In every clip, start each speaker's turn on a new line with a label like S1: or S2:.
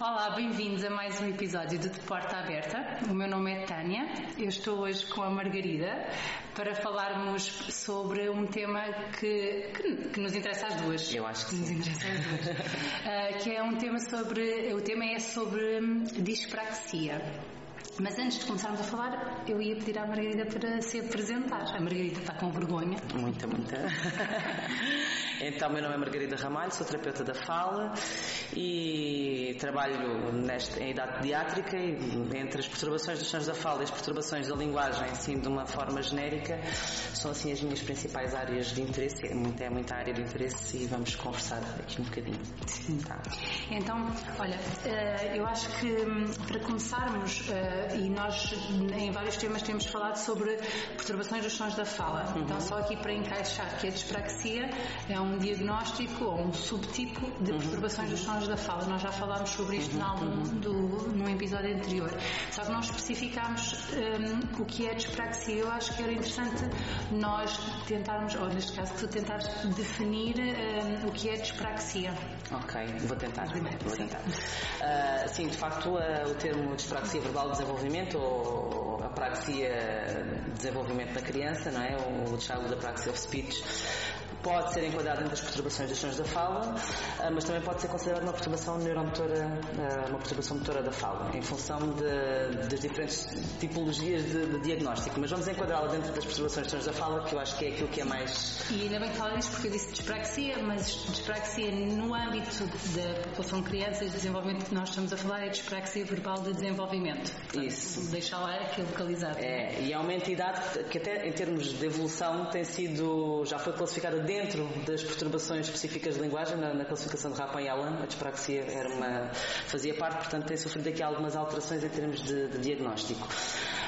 S1: Olá, bem-vindos a mais um episódio de De Porta Aberta. O meu nome é Tânia, eu estou hoje com a Margarida para falarmos sobre um tema que, que, que nos interessa às duas.
S2: Eu acho que,
S1: nos
S2: sim.
S1: interessa às duas. uh, que é um tema sobre. O tema é sobre hum, dispraxia. Mas antes de começarmos a falar, eu ia pedir à Margarida para se apresentar. A Margarida está com vergonha.
S2: Muita, muita. então, meu nome é Margarida Ramalho, sou terapeuta da fala e trabalho neste, em idade pediátrica e entre as perturbações dos sons da fala e as perturbações da linguagem, assim, de uma forma genérica, são assim as minhas principais áreas de interesse. É muita, é muita área de interesse e vamos conversar aqui um bocadinho.
S1: Sim. Tá. Então, olha, eh, eu acho que hum, para começarmos eh, e nós em vários temas temos falado sobre perturbações dos sons da fala. Uhum. Então, só aqui para encaixar que a dispraxia é um diagnóstico ou um subtipo de uhum. perturbações dos sons da fala. Nós já falámos sobre isto uhum. num, do, num episódio anterior. Só que nós especificámos um, o que é dispraxia. Eu acho que era interessante nós tentarmos, ou neste caso, tu tentares definir um, o que é dispraxia.
S2: Ok, vou tentar. Vou tentar. Uh, sim, de facto, uh, o termo dispraxia verbal desenvolvimento ou a praxia desenvolvimento da criança, não é? O Child Apraxia of Speech pode ser enquadrado dentro das perturbações dos sons da fala, ah, mas também pode ser considerado uma perturbação neuromotora, ah, uma perturbação motora da fala, em função de, das diferentes tipologias de, de diagnóstico. Mas vamos enquadrá-la dentro das perturbações dos sons da fala, que eu acho que é aquilo que é mais.
S1: E ainda bem que fala disso, porque eu disse dispraxia, mas dispraxia no âmbito da população de crianças, desenvolvimento que nós estamos a falar, é dispraxia verbal de desenvolvimento. Portanto,
S2: Isso.
S1: Deixar lá aqui localizado.
S2: É, e é uma entidade que até em termos de evolução tem sido, já foi classificada dentro dentro das perturbações específicas de linguagem, na, na classificação de Rapin e Allen, a dispraxia era uma, fazia parte, portanto tem sofrido aqui algumas alterações em termos de, de diagnóstico.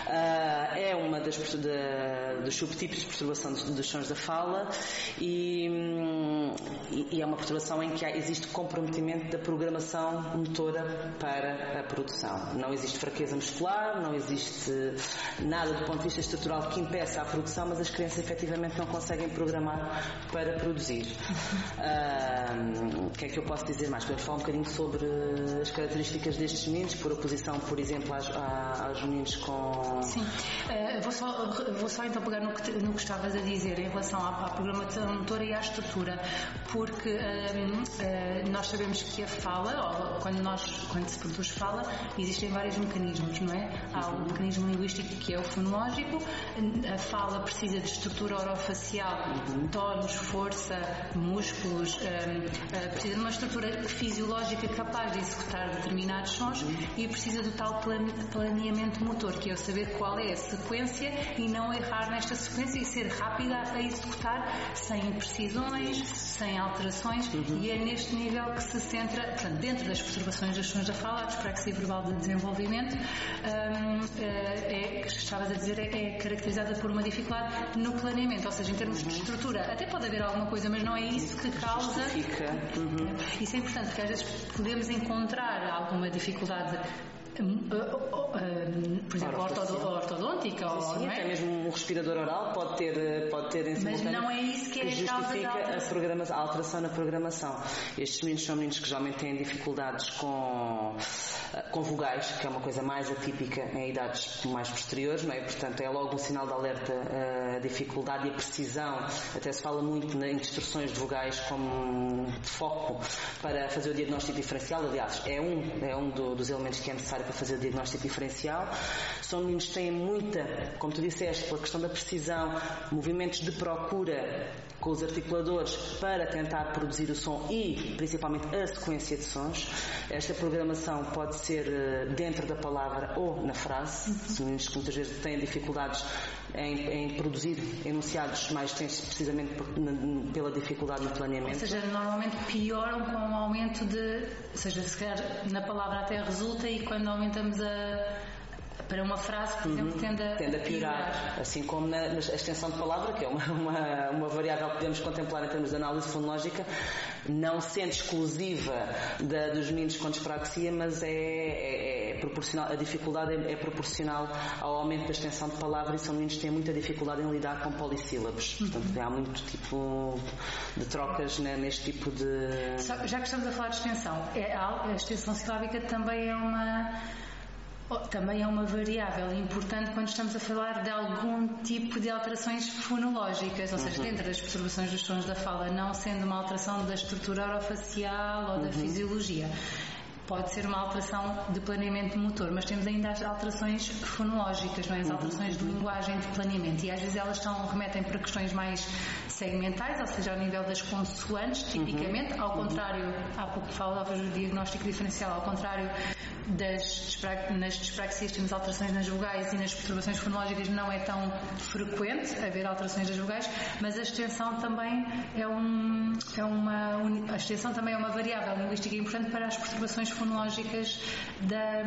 S2: Uh, é uma das dos subtipos de perturbação dos, dos sons da fala e, e, e, é uma perturbação em que há, existe comprometimento da programação motora para a produção. Não existe fraqueza muscular, não existe nada do ponto de vista estrutural que impeça a produção, mas as crianças efetivamente não conseguem programar para produzir. Uh, o que é que eu posso dizer mais? Podemos falar um bocadinho sobre as características destes meninos, por oposição, por exemplo, aos, aos meninos com
S1: Sim, uh, vou, só, vou só então pegar no que, no que estavas a dizer em relação à, à programação motora e à estrutura, porque uh, uh, nós sabemos que a fala, ou quando, nós, quando se produz fala, existem vários mecanismos, não é? Há o mecanismo linguístico que é o fonológico, a fala precisa de estrutura orofacial, tonos, força, músculos, precisa de uma estrutura fisiológica capaz de executar determinados sons e precisa do tal planeamento motor, que é o saber qual é a sequência e não errar nesta sequência e ser rápida a executar sem imprecisões, sem alterações uhum. e é neste nível que se centra, portanto, dentro das perturbações das sons da fala, a dispraxia verbal de desenvolvimento, um, é, que estavas a dizer, é, é caracterizada por uma dificuldade no planeamento, ou seja, em termos de estrutura, até pode haver alguma coisa, mas não é isso que causa.
S2: Uhum.
S1: Isso é importante, porque às vezes podemos encontrar alguma dificuldade um, uh, uh, um, por exemplo, ortodoxo,
S2: sim, sim,
S1: ou,
S2: até mesmo um respirador oral pode ter, pode ter em
S1: Mas não é isso que,
S2: que
S1: é
S2: justifica
S1: a,
S2: a, programação, a alteração na programação. Estes meninos são meninos que geralmente têm dificuldades com, com vogais, que é uma coisa mais atípica em idades mais posteriores, não é? Portanto, é logo um sinal de alerta a dificuldade e a precisão. Até se fala muito em instruções de vogais como de foco para fazer o diagnóstico diferencial. Aliás, é um, é um do, dos elementos que é necessário para fazer o diagnóstico diferencial. São meninos que têm como tu disseste, pela questão da precisão, movimentos de procura com os articuladores para tentar produzir o som e principalmente a sequência de sons. Esta programação pode ser eh, dentro da palavra ou na frase. São meninos que muitas vezes têm dificuldades em, em produzir enunciados mais tensos precisamente pela dificuldade no planeamento.
S1: Ou seja, normalmente pioram com o aumento de, ou seja, se calhar na palavra até resulta e quando aumentamos a para uma frase, por exemplo, uhum. tende, a,
S2: tende a piorar. piorar. Assim como na, na, extensão de palavra, que é uma, uma, uma variável que podemos contemplar em termos de análise fonológica, não sendo exclusiva da, dos meninos com dispraxia, mas é, é, é proporcional, a dificuldade é, é, proporcional ao aumento da extensão de palavra e são meninos que têm muita dificuldade em lidar com polissílabos. Portanto, há muito tipo de trocas né, neste tipo de.
S1: Já que estamos a falar de extensão, é, a extensão silábica também é uma também é uma variável importante quando estamos a falar de algum tipo de alterações fonológicas, ou seja, uhum. dentro das perturbações dos sons da fala, não sendo uma alteração da estrutura orofacial ou da uhum. fisiologia. Pode ser uma alteração de planeamento motor, mas temos ainda as alterações fonológicas, não é? as uhum. alterações de linguagem de planeamento. E às vezes elas estão, remetem para questões mais segmentais, ou seja, ao nível das consoantes, tipicamente, uhum. ao contrário, há pouco falavas do diagnóstico diferencial, ao contrário das nas dispraxias temos alterações nas vogais e nas perturbações fonológicas não é tão frequente haver alterações das vogais, mas a extensão também é, um, é uma a extensão também é uma variável linguística importante para as perturbações fonológicas da,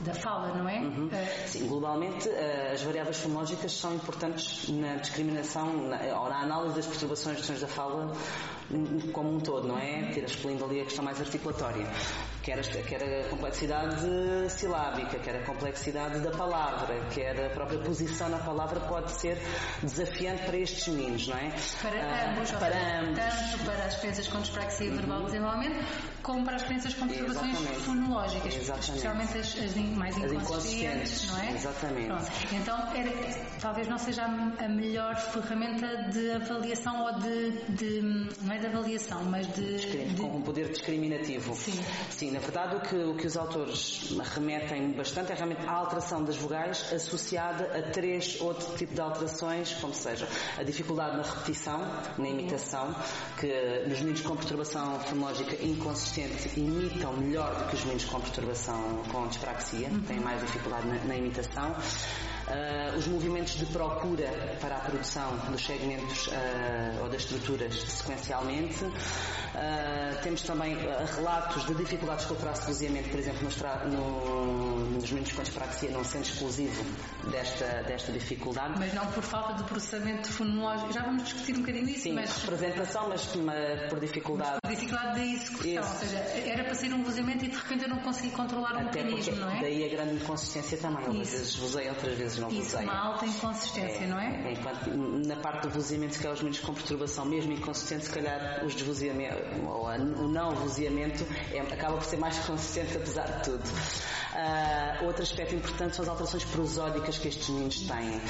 S1: da fala, não é?
S2: Uhum. Uh, Sim, globalmente uh, as variáveis fonológicas são importantes na discriminação na, ou na análise das perturbações de sons da fala como um todo, não é? Ter excluindo ali a questão mais articulatória quer a, quer a complexidade silábica, quer a complexidade da palavra, quer a própria posição na palavra pode ser desafiante para estes meninos, não é?
S1: Para ah, ambos, para seja, ambos. tanto para as crianças com dispraxia uhum. verbal desenvolvimento, como para as crianças com perturbações fonológicas, Exatamente. especialmente as, as mais as inconscientes, não é?
S2: Exatamente. Pronto.
S1: Então, era, talvez não seja a melhor ferramenta de avaliação ou de, de não é de avaliação, mas de,
S2: de... com um poder discriminativo.
S1: Sim.
S2: Sim, verdade, o que, o que os autores remetem bastante é realmente a alteração das vogais associada a três outros tipos de alterações, como seja a dificuldade na repetição, na imitação, que nos meninos com perturbação fonológica inconsistente imitam melhor do que os meninos com perturbação com dispraxia, têm mais dificuldade na, na imitação. Uh, os movimentos de procura para a produção dos segmentos uh, ou das estruturas sequencialmente. Uh, temos também relatos de dificuldades com o traço de por exemplo, no, nos meninos com dispraxia, não sendo exclusivo desta, desta dificuldade.
S1: Mas não por falta de processamento fonológico. Já vamos discutir um bocadinho isso.
S2: Sim,
S1: mas...
S2: representação, mas, por dificuldade.
S1: Mas por dificuldade de execução. Ou seja, era para ser um doseamento e de repente eu não consegui controlar o Até mecanismo, não é?
S2: Daí a grande inconsistência também. Às vezes usei, outras vezes não
S1: Isso,
S2: uma
S1: alta inconsistência,
S2: é,
S1: não é?
S2: Enquanto na parte do vozeamento, se calhar os meninos com perturbação mesmo inconsistente, se calhar os desvozeamentos, ou o não vozeamento, é, acaba por ser mais consistente apesar de tudo. Uh, outro aspecto importante são as alterações prosódicas que estes meninos têm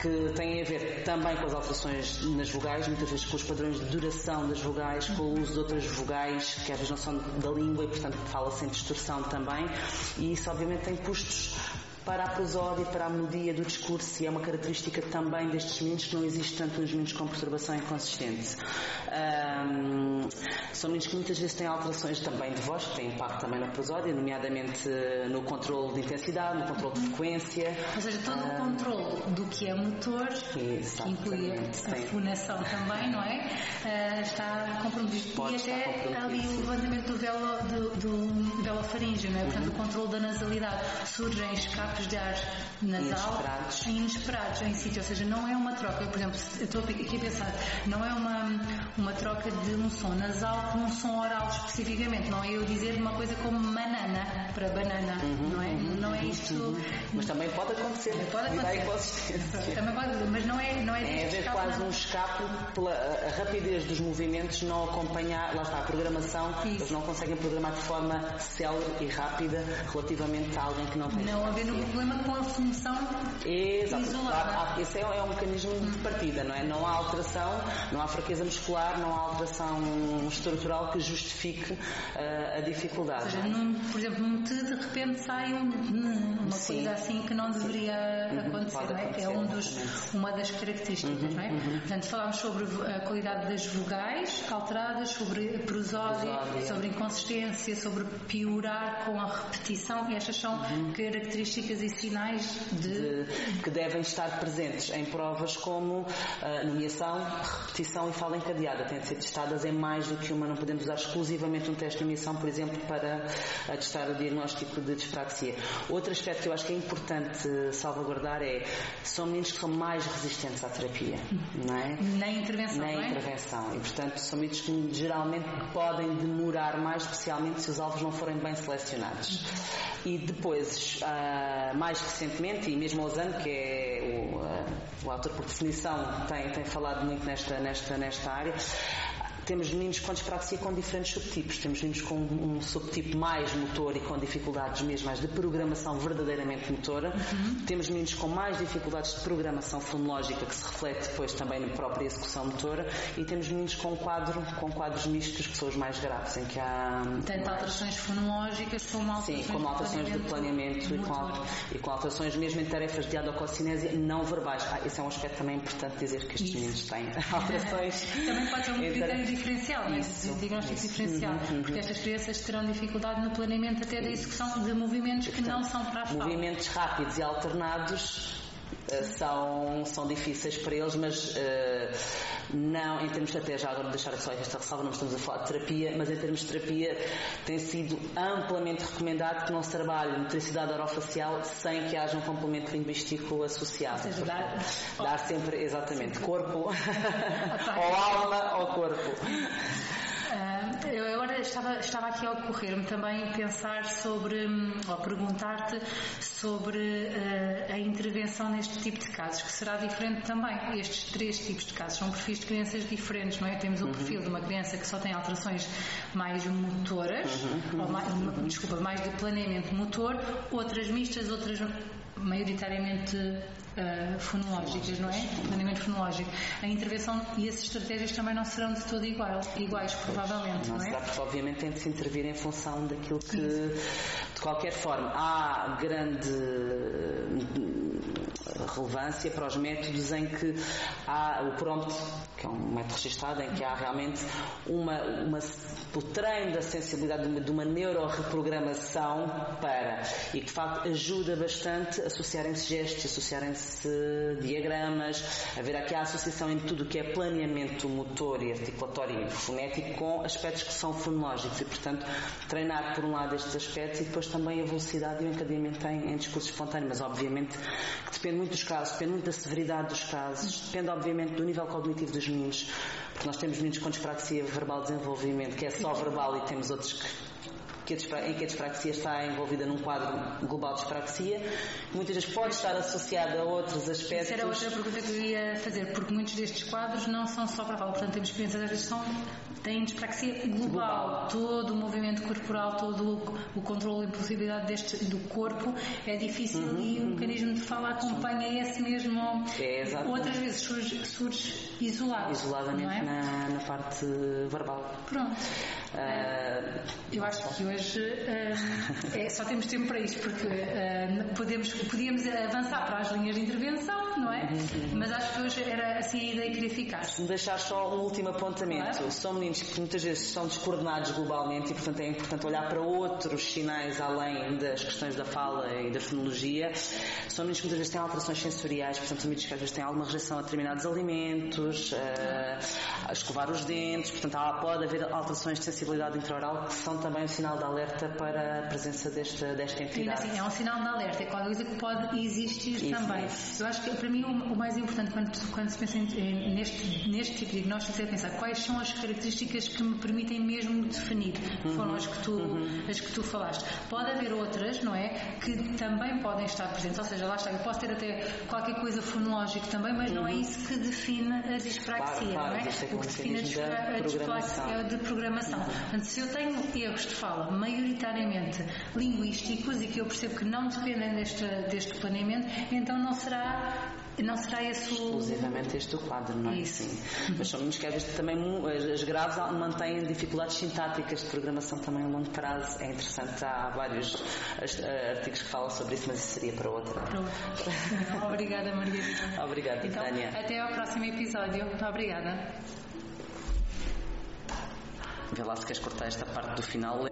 S2: que têm a ver também com as alterações nas vogais, muitas vezes com os padrões de duração das vogais, com o uso de outras vogais que às vezes não são da língua e, portanto, fala-se em distorção também. E isso, obviamente, tem custos para a prosódia e para a melodia do discurso e é uma característica também destes meninos que não existe tanto nos meninos com perturbação inconsistente. Um, são meninos que muitas vezes têm alterações também de voz, que têm impacto também na prosódia, nomeadamente no controle de intensidade, no controle de frequência.
S1: Ou seja, todo o controle do que é motor, que inclui a fonação também, não é? Uh, está comprometido. Pode e até ali o levantamento do velo, do, do velofaríngeo, não é? Portanto, uhum. o controle da nasalidade. Surgem de ar nasal inesperados. inesperados em sítio, ou seja, não é uma troca, eu, por exemplo, estou aqui a pensar, não é uma, uma troca de um som nasal com um som oral especificamente, não é eu dizer uma coisa como banana para banana,
S2: uhum,
S1: não é?
S2: Uhum,
S1: não é isto. Uhum.
S2: Mas também pode acontecer.
S1: Pode acontecer. Também pode, mas não é, não é,
S2: é haver quase não. um escape pela a rapidez dos movimentos não acompanhar, lá está, a programação, Isso. eles não conseguem programar de forma célere e rápida relativamente a alguém que não tem.
S1: Não problema com a função Exato. isolada.
S2: Esse é, é um mecanismo de partida, não é? Não há alteração, não há fraqueza muscular, não há alteração estrutural que justifique uh, a dificuldade.
S1: Seja, num, por exemplo, num T de repente sai um, uma Sim. coisa assim que não deveria uhum, acontecer, não é? Acontecer, é um dos, uma das características, uhum, não é? Uhum. Portanto, falámos sobre a qualidade das vogais alteradas, sobre prosódia, sobre inconsistência, sobre piorar com a repetição, e estas são uhum. características e sinais de...
S2: de... que devem estar presentes em provas como uh, nomeação, repetição e fala encadeada. Têm de ser testadas em mais do que uma não podemos usar exclusivamente um teste de emissão, por exemplo, para testar o diagnóstico de dispraxia. Outro aspecto que eu acho que é importante salvaguardar é são meninos que são mais resistentes à terapia, não é?
S1: Na intervenção,
S2: Na
S1: é?
S2: intervenção. E, portanto, são meninos que geralmente podem demorar mais, especialmente se os alvos não forem bem selecionados. E depois, uh, mais recentemente, e mesmo Ozano, que é o, uh, o autor por definição, tem, tem falado muito nesta, nesta, nesta área, temos meninos com dispraxia com diferentes subtipos. Temos meninos com um subtipo mais motor e com dificuldades mesmo mais de programação verdadeiramente motora. Uhum. Temos meninos com mais dificuldades de programação fonológica que se reflete depois também na própria execução motora. E temos meninos com quadro, com quadros mistos que são os mais graves, em que há
S1: tanto alterações fonológicas como alterações,
S2: Sim, como alterações de planeamento, e, com, e com, alterações mesmo em tarefas de adococinésia não verbais. Ah, esse é um aspecto também importante dizer que estes Isso. meninos têm alterações.
S1: também pode ser um critério diferencial, né? Isso, diagnóstico isso. diferencial, uhum, uhum. porque estas crianças terão dificuldade no planeamento até da execução de movimentos que não são para a.
S2: Movimentos rápidos e alternados são, são difíceis para eles, mas uh, não, em termos de até já agora deixar só esta ressalva, não estamos a falar de terapia, mas em termos de terapia tem sido amplamente recomendado que não se trabalhe motricidade orofacial sem que haja um complemento linguístico associado.
S1: Seja, dar,
S2: dar sempre, exatamente, corpo, ou alma ou corpo.
S1: Eu agora estava, estava aqui a ocorrer-me também pensar sobre, hum, ou perguntar-te sobre uh, a intervenção neste tipo de casos, que será diferente também. Estes três tipos de casos são perfis de crianças diferentes, não é? Temos um uhum. perfil de uma criança que só tem alterações mais motoras, uhum. ou mais, uhum. desculpa, mais de planeamento motor, outras mistas, outras maioritariamente uh, fonológicas, não é? Planeamento fonológico. A intervenção e as estratégias também não serão de todo igual, iguais, provavelmente, não,
S2: não
S1: é?
S2: Será, porque obviamente tem de se intervir em função daquilo que, Sim. de qualquer forma, há grande relevância para os métodos em que há o prompt, é um método registado, em que há realmente uma, uma o treino da sensibilidade de uma, de uma neuroreprogramação para, e que de facto ajuda bastante a associarem-se gestos, associarem-se diagramas, haver aqui a associação em tudo o que é planeamento motor e articulatório e fonético com aspectos que são fonológicos. E, portanto, treinar por um lado estes aspectos e depois também a velocidade e o encadeamento em, em discurso espontâneo, mas obviamente que depende muito dos casos, depende muito da severidade dos casos, depende obviamente do nível cognitivo dos porque nós temos meninos com dispraxia verbal de desenvolvimento, que é só verbal, e temos outros que que a, em que a dispraxia está envolvida num quadro global de dispraxia, muitas vezes pode estar associada a outros aspectos. Essa
S1: era outra pergunta que eu ia fazer, porque muitos destes quadros não são só para a portanto temos crianças às vezes são, têm dispraxia global, global, todo o movimento corporal, todo o, o controle e possibilidade deste, do corpo é difícil uhum, e o mecanismo de fala acompanha esse mesmo.
S2: É, exatamente.
S1: Outras vezes surge, surge isolado.
S2: Isoladamente
S1: é?
S2: na, na, parte verbal.
S1: Pronto. Uh, eu acho que hoje uh, é, só temos tempo para isto, porque uh, podemos, podíamos avançar para as linhas de intervenção, não é? Uhum. Mas acho que hoje era assim a ideia que queria ficar.
S2: Se me deixar só um último apontamento, claro. são meninos que muitas vezes são descoordenados globalmente e, portanto, é importante olhar para outros sinais além das questões da fala e da fonologia. São meninos que muitas vezes têm alterações sensoriais, portanto, são meninos que às vezes têm alguma rejeição a determinados alimentos, a escovar os dentes, portanto, pode haver alterações de sensibilidade intraoral que são também um sinal de alerta para a presença desta, desta entidade.
S1: Sim, assim, é um sinal de alerta, é qualquer coisa que pode existir isso, também. Isso. Eu acho que para mim o, o mais importante quando, quando se pensa em, neste, neste tipo de diagnóstico é pensar quais são as características que me permitem mesmo definir, que foram uhum. as que, tu, uhum. as que tu falaste. Pode haver outras, não é? Que também podem estar presentes, ou seja, lá está, eu posso ter até qualquer coisa fonológica também, mas uhum. não é uhum. isso que define a dispraxia,
S2: claro, claro,
S1: não é?
S2: é
S1: o que define a dispraxia é de programação. Portanto, se eu tenho erros de fala maioritariamente linguísticos e que eu percebo que não dependem deste, deste planeamento, então não será não será esse
S2: o... Exclusivamente este o quadro, não é?
S1: Isso.
S2: Sim. Mas são que às vezes também as graves mantêm dificuldades sintáticas de programação também a longo prazo. É interessante, há vários artigos que falam sobre isso, mas isso seria para outra.
S1: Pronto. Obrigada, Margarida.
S2: Obrigada,
S1: então,
S2: Tânia.
S1: Até ao próximo episódio. Obrigada.
S2: Vê lá se queres cortar esta parte do final.